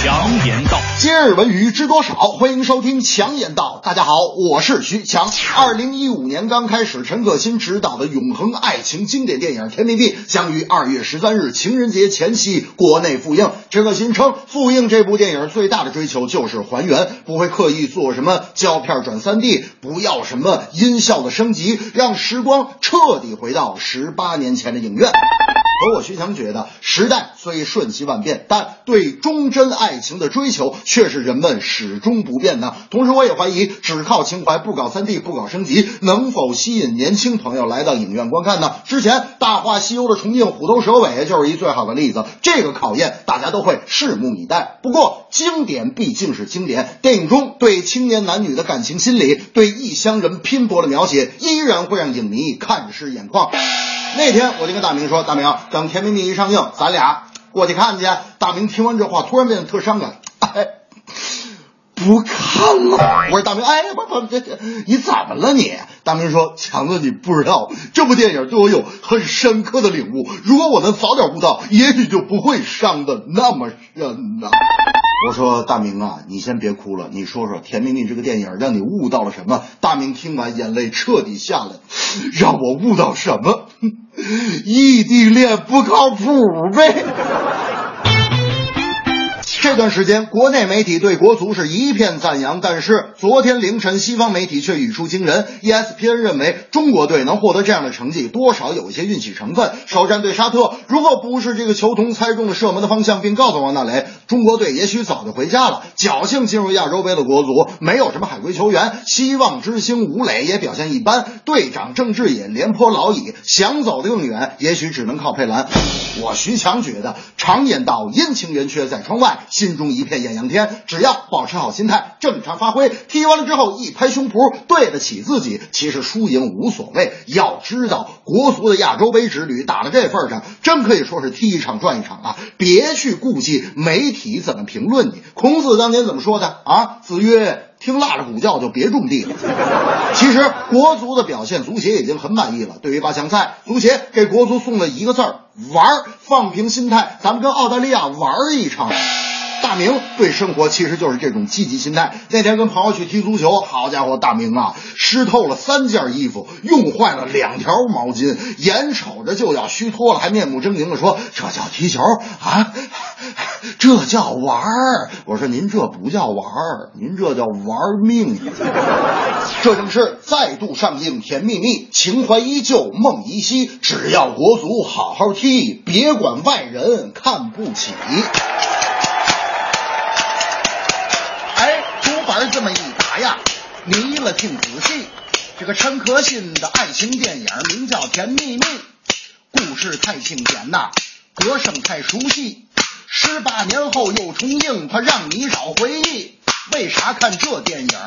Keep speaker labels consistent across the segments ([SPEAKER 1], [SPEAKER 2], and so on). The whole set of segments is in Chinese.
[SPEAKER 1] 强言道，
[SPEAKER 2] 今日文娱知多少？欢迎收听强言道。大家好，我是徐强。二零一五年刚开始，陈可辛执导的永恒爱情经典电影《甜蜜蜜》将于二月十三日情人节前夕国内复映。陈可辛称，复映这部电影最大的追求就是还原，不会刻意做什么胶片转三 D，不要什么音效的升级，让时光彻底回到十八年前的影院。而我徐强觉得，时代虽瞬息万变，但对忠贞爱情的追求却是人们始终不变的。同时，我也怀疑，只靠情怀不搞三 D 不搞升级，能否吸引年轻朋友来到影院观看呢？之前《大话西游》的重映虎头蛇尾就是一最好的例子。这个考验大家都会拭目以待。不过，经典毕竟是经典，电影中对青年男女的感情心理，对异乡人拼搏的描写，依然会让影迷看湿眼眶。那天我就跟大明说：“大明，等《甜蜜蜜》一上映，咱俩过去看去。”大明听完这话，突然变得特伤感，哎，不看了。我说大明，哎，不不，这这你怎么了你？大明说：“强子，你不知道，这部电影对我有很深刻的领悟。如果我能早点悟到，也许就不会伤的那么深呢。”我说大明啊，你先别哭了，你说说《甜蜜蜜》这个电影让你悟到了什么？大明听完，眼泪彻底下来，让我悟到什么？异地恋不靠谱呗。这段时间，国内媒体对国足是一片赞扬，但是昨天凌晨，西方媒体却语出惊人。ESPN 认为，中国队能获得这样的成绩，多少有一些运气成分。首战对沙特，如果不是这个球童猜中了射门的方向，并告诉王大雷，中国队也许早就回家了。侥幸进入亚洲杯的国足，没有什么海归球员，希望之星吴磊也表现一般，队长郑智也廉颇老矣，想走得更远，也许只能靠佩兰。我徐强觉得，常言道，阴晴圆缺在窗外。心中一片艳阳天，只要保持好心态，正常发挥，踢完了之后一拍胸脯，对得起自己。其实输赢无所谓，要知道国足的亚洲杯之旅打到这份上，真可以说是踢一场赚一场啊！别去顾忌媒体怎么评论你。孔子当年怎么说的啊？子曰。听腊着鼓叫就别种地了。其实国足的表现，足协已经很满意了。对于八强赛，足协给国足送了一个字儿：玩儿。放平心态，咱们跟澳大利亚玩儿一场。大明对生活其实就是这种积极心态。那天跟朋友去踢足球，好家伙，大明啊，湿透了三件衣服，用坏了两条毛巾，眼瞅着就要虚脱了，还面目狰狞的说：“这叫踢球啊，这叫玩儿。”我说：“您这不叫玩儿，您这叫玩命。”这正是再度上映《甜蜜蜜》，情怀依旧，梦依稀。只要国足好好踢，别管外人看不起。哎，竹板这么一打呀，迷了听仔细。这个陈可辛的爱情电影名叫《甜蜜蜜》，故事太经典呐，歌声太熟悉。十八年后又重映，他让你找回忆。为啥看这电影？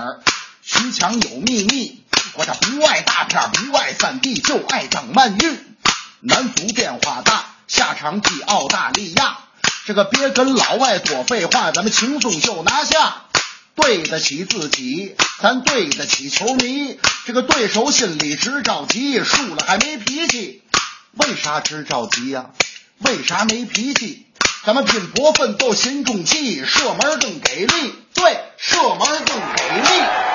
[SPEAKER 2] 徐强有秘密，我这不爱大片，不爱三 D，就爱等曼玉。男足变化大，下场踢澳大利亚。这个别跟老外多废话，咱们轻松就拿下。对得起自己，咱对得起球迷。这个对手心里直着急，输了还没脾气。为啥直着急呀、为啥没脾气？咱们拼搏奋斗心中气，射门更给力。对，射门更给力。